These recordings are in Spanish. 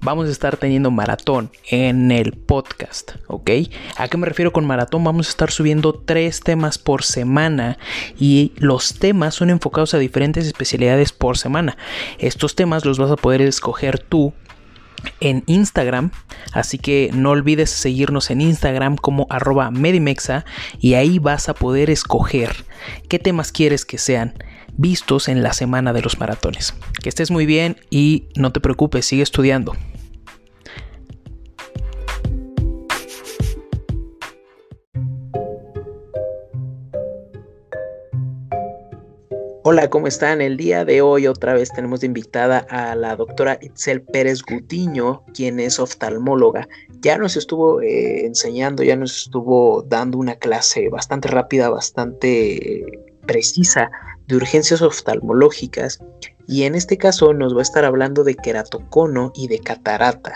vamos a estar teniendo maratón en el podcast, ¿ok? ¿A qué me refiero con maratón? Vamos a estar subiendo tres temas por semana y los temas son enfocados a diferentes especialidades por semana. Estos temas los vas a poder escoger tú en Instagram, así que no olvides seguirnos en Instagram como arroba medimexa y ahí vas a poder escoger qué temas quieres que sean vistos en la semana de los maratones. Que estés muy bien y no te preocupes, sigue estudiando. Hola, ¿cómo están? El día de hoy otra vez tenemos de invitada a la doctora Itzel Pérez Gutiño, quien es oftalmóloga. Ya nos estuvo eh, enseñando, ya nos estuvo dando una clase bastante rápida, bastante precisa de urgencias oftalmológicas y en este caso nos va a estar hablando de queratocono y de catarata.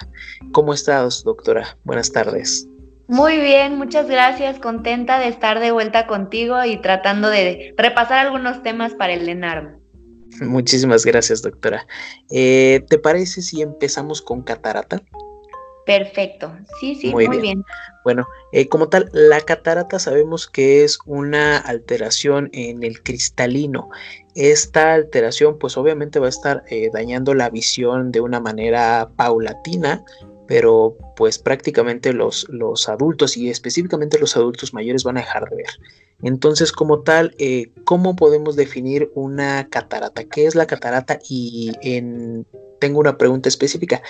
¿Cómo estás, doctora? Buenas tardes. Muy bien, muchas gracias. Contenta de estar de vuelta contigo y tratando de repasar algunos temas para el ENARM. Muchísimas gracias, doctora. Eh, ¿Te parece si empezamos con catarata? Perfecto, sí, sí, muy, bien. Bueno, eh, como tal, la catarata sabemos que es una alteración en el cristalino. Esta alteración, pues obviamente va a estar eh, dañando la visión de una manera paulatina, pero pues prácticamente los, los, adultos y específicamente los adultos mayores van a dejar de ver. Entonces, como tal, eh, ¿cómo podemos definir una catarata? ¿Qué es la catarata? Y en, tengo una pregunta específica.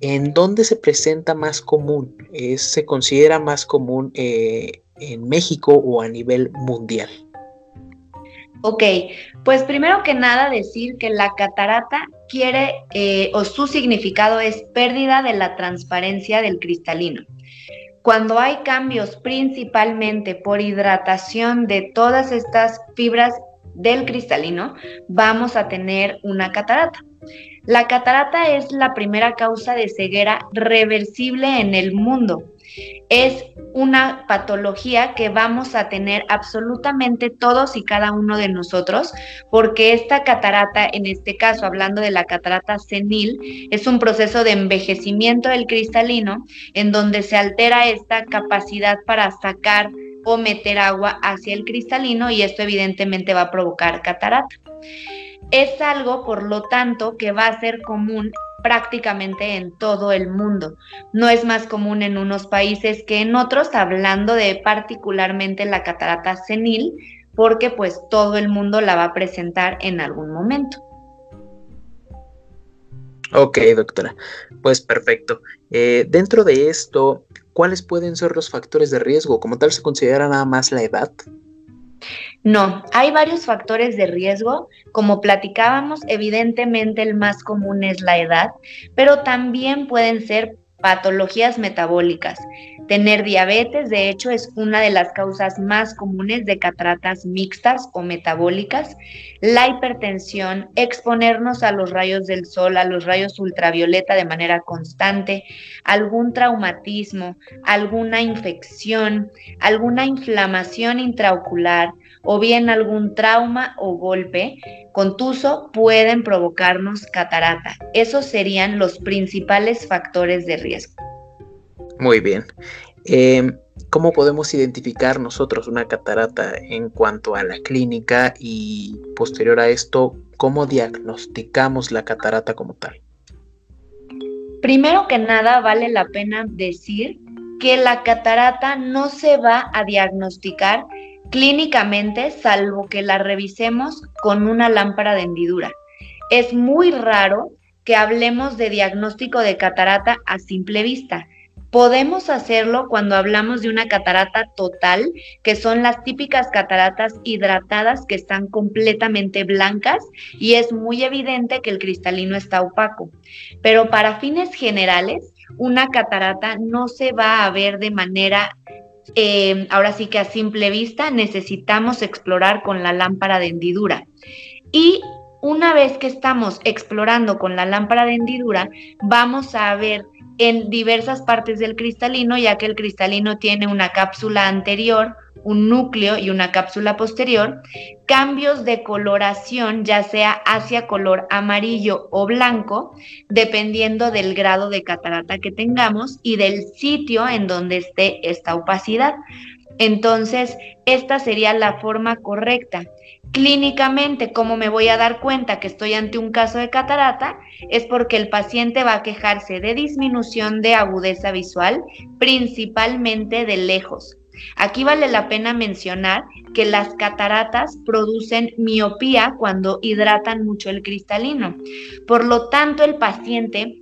¿En dónde se presenta más común? ¿Se considera más común eh, en México o a nivel mundial? Ok, pues primero que nada decir que la catarata quiere eh, o su significado es pérdida de la transparencia del cristalino. Cuando hay cambios principalmente por hidratación de todas estas fibras del cristalino, vamos a tener una catarata. La catarata es la primera causa de ceguera reversible en el mundo. Es una patología que vamos a tener absolutamente todos y cada uno de nosotros, porque esta catarata, en este caso hablando de la catarata senil, es un proceso de envejecimiento del cristalino en donde se altera esta capacidad para sacar o meter agua hacia el cristalino y esto evidentemente va a provocar catarata. Es algo, por lo tanto, que va a ser común prácticamente en todo el mundo. No es más común en unos países que en otros, hablando de particularmente la catarata senil, porque pues todo el mundo la va a presentar en algún momento. Ok, doctora. Pues perfecto. Eh, dentro de esto, ¿cuáles pueden ser los factores de riesgo? ¿Como tal se considera nada más la edad? No, hay varios factores de riesgo. Como platicábamos, evidentemente el más común es la edad, pero también pueden ser patologías metabólicas. Tener diabetes, de hecho, es una de las causas más comunes de cataratas mixtas o metabólicas. La hipertensión, exponernos a los rayos del sol, a los rayos ultravioleta de manera constante, algún traumatismo, alguna infección, alguna inflamación intraocular o bien algún trauma o golpe contuso pueden provocarnos catarata. Esos serían los principales factores de riesgo. Muy bien. Em, ¿Cómo podemos identificar nosotros una catarata en cuanto a la clínica y posterior a esto, cómo diagnosticamos la catarata como tal? Primero que nada, vale la pena decir que la catarata no se va a diagnosticar clínicamente salvo que la revisemos con una lámpara de hendidura. Es muy raro que hablemos de diagnóstico de catarata a simple vista. Podemos hacerlo cuando hablamos de una catarata total, que son las típicas cataratas hidratadas que están completamente blancas y es muy evidente que el cristalino está opaco. Pero para fines generales, una catarata no se va a ver de manera, eh, ahora sí que a simple vista, necesitamos explorar con la lámpara de hendidura. Y una vez que estamos explorando con la lámpara de hendidura, vamos a ver en diversas partes del cristalino, ya que el cristalino tiene una cápsula anterior, un núcleo y una cápsula posterior, cambios de coloración, ya sea hacia color amarillo o blanco, dependiendo del grado de catarata que tengamos y del sitio en donde esté esta opacidad. Entonces, esta sería la forma correcta. Clínicamente, ¿cómo me voy a dar cuenta que estoy ante un caso de catarata? Es porque el paciente va a quejarse de disminución de agudeza visual, principalmente de lejos. Aquí vale la pena mencionar que las cataratas producen miopía cuando hidratan mucho el cristalino. Por lo tanto, el paciente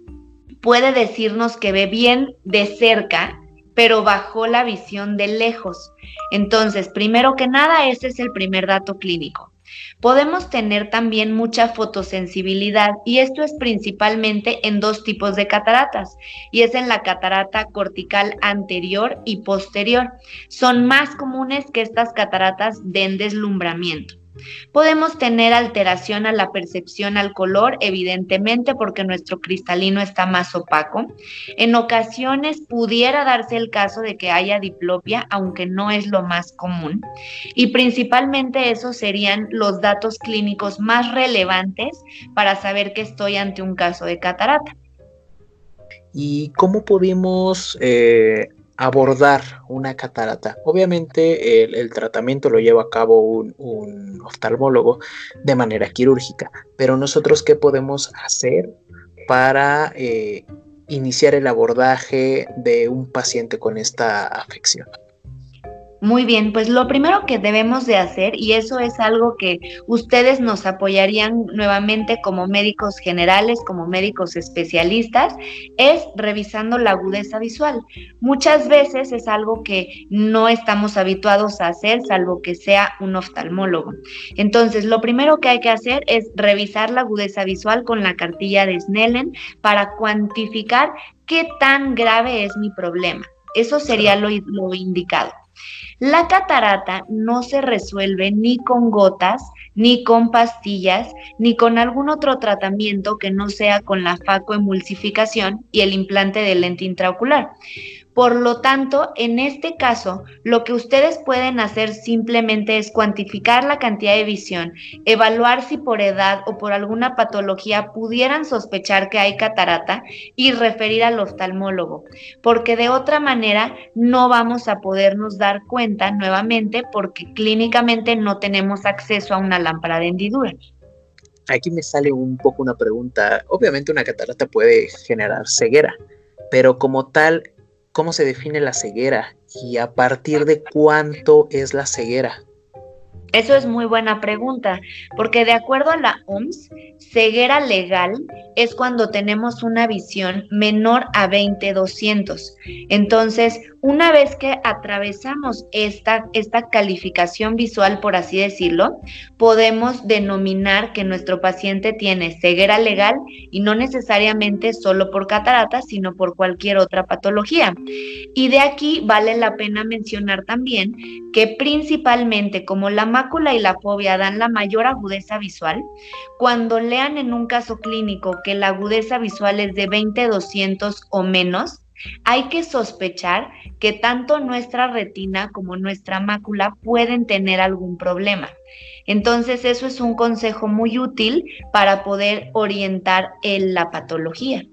puede decirnos que ve bien de cerca, pero bajó la visión de lejos. Entonces, primero que nada, ese es el primer dato clínico. Podemos tener también mucha fotosensibilidad y esto es principalmente en dos tipos de cataratas y es en la catarata cortical anterior y posterior. Son más comunes que estas cataratas den deslumbramiento. Podemos tener alteración a la percepción al color, evidentemente porque nuestro cristalino está más opaco. En ocasiones pudiera darse el caso de que haya diplopia, aunque no es lo más común. Y principalmente esos serían los datos clínicos más relevantes para saber que estoy ante un caso de catarata. ¿Y cómo podemos eh, abordar una catarata. Obviamente el, tratamiento lo lleva a cabo un, oftalmólogo de manera quirúrgica, pero nosotros qué podemos hacer para eh, iniciar el abordaje de un paciente con esta afección. Muy bien, pues lo primero que debemos de hacer, y eso es algo que ustedes nos apoyarían nuevamente como médicos generales, como médicos especialistas, es revisando la agudeza visual. Muchas veces es algo que no estamos habituados a hacer, salvo que sea un oftalmólogo. Entonces, lo primero que hay que hacer es revisar la agudeza visual con la cartilla de Snellen para cuantificar qué tan grave es mi problema. Eso sería lo, lo indicado. La catarata no se resuelve ni con gotas ni con pastillas, ni con algún otro tratamiento que no sea con la facoemulsificación y el implante de lente intraocular. Por lo tanto, en este caso, lo que ustedes pueden hacer simplemente es cuantificar la cantidad de visión, evaluar si por edad o por alguna patología pudieran sospechar que hay catarata y referir al oftalmólogo, porque de otra manera no vamos a podernos dar cuenta nuevamente porque clínicamente no tenemos acceso a una lámpara de hendidura. Aquí me sale un poco una pregunta. Obviamente una catarata puede generar ceguera, pero como tal, cómo se define la ceguera y a partir de cuánto es la ceguera. Eso es muy buena pregunta, porque de acuerdo a la OMS, ceguera legal es cuando tenemos una visión menor a 20-200. Entonces, una vez que atravesamos esta, esta calificación visual, por así decirlo, podemos denominar que nuestro paciente tiene ceguera legal y no necesariamente solo por catarata, sino por cualquier otra patología. Y de aquí vale la pena mencionar también que principalmente como la mácula y la fobia dan la mayor agudeza visual, cuando lean en un caso clínico que la agudeza visual es de 20-200 o menos, hay que sospechar que tanto nuestra retina como nuestra mácula pueden tener algún problema. Entonces, eso es un consejo muy útil para poder orientar en la patología.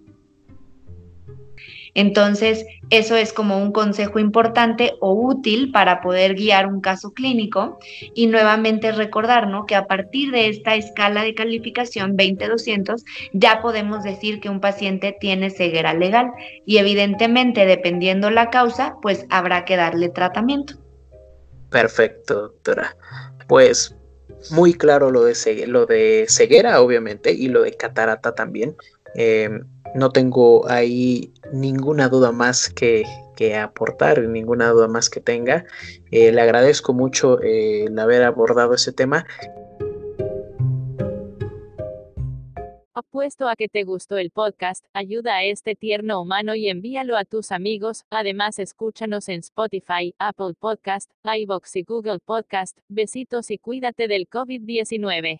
Entonces, eso es como un consejo importante o útil para poder guiar un caso clínico y nuevamente recordar que a partir de esta escala de calificación 20-200 ya podemos decir que un paciente tiene ceguera legal y evidentemente dependiendo la causa, pues habrá que darle tratamiento. Perfecto, doctora. Pues muy claro lo de, lo de ceguera, obviamente, y lo de catarata también. Em, no tengo ahí ninguna duda más que, aportar, ninguna duda más que tenga. Eh, le agradezco mucho eh, el haber abordado ese tema. Apuesto a que te gustó el podcast, ayuda a este tierno humano y envíalo a tus amigos. Además, escúchanos en Spotify, Apple Podcast, iBox y Google Podcast. Besitos y cuídate del COVID-19.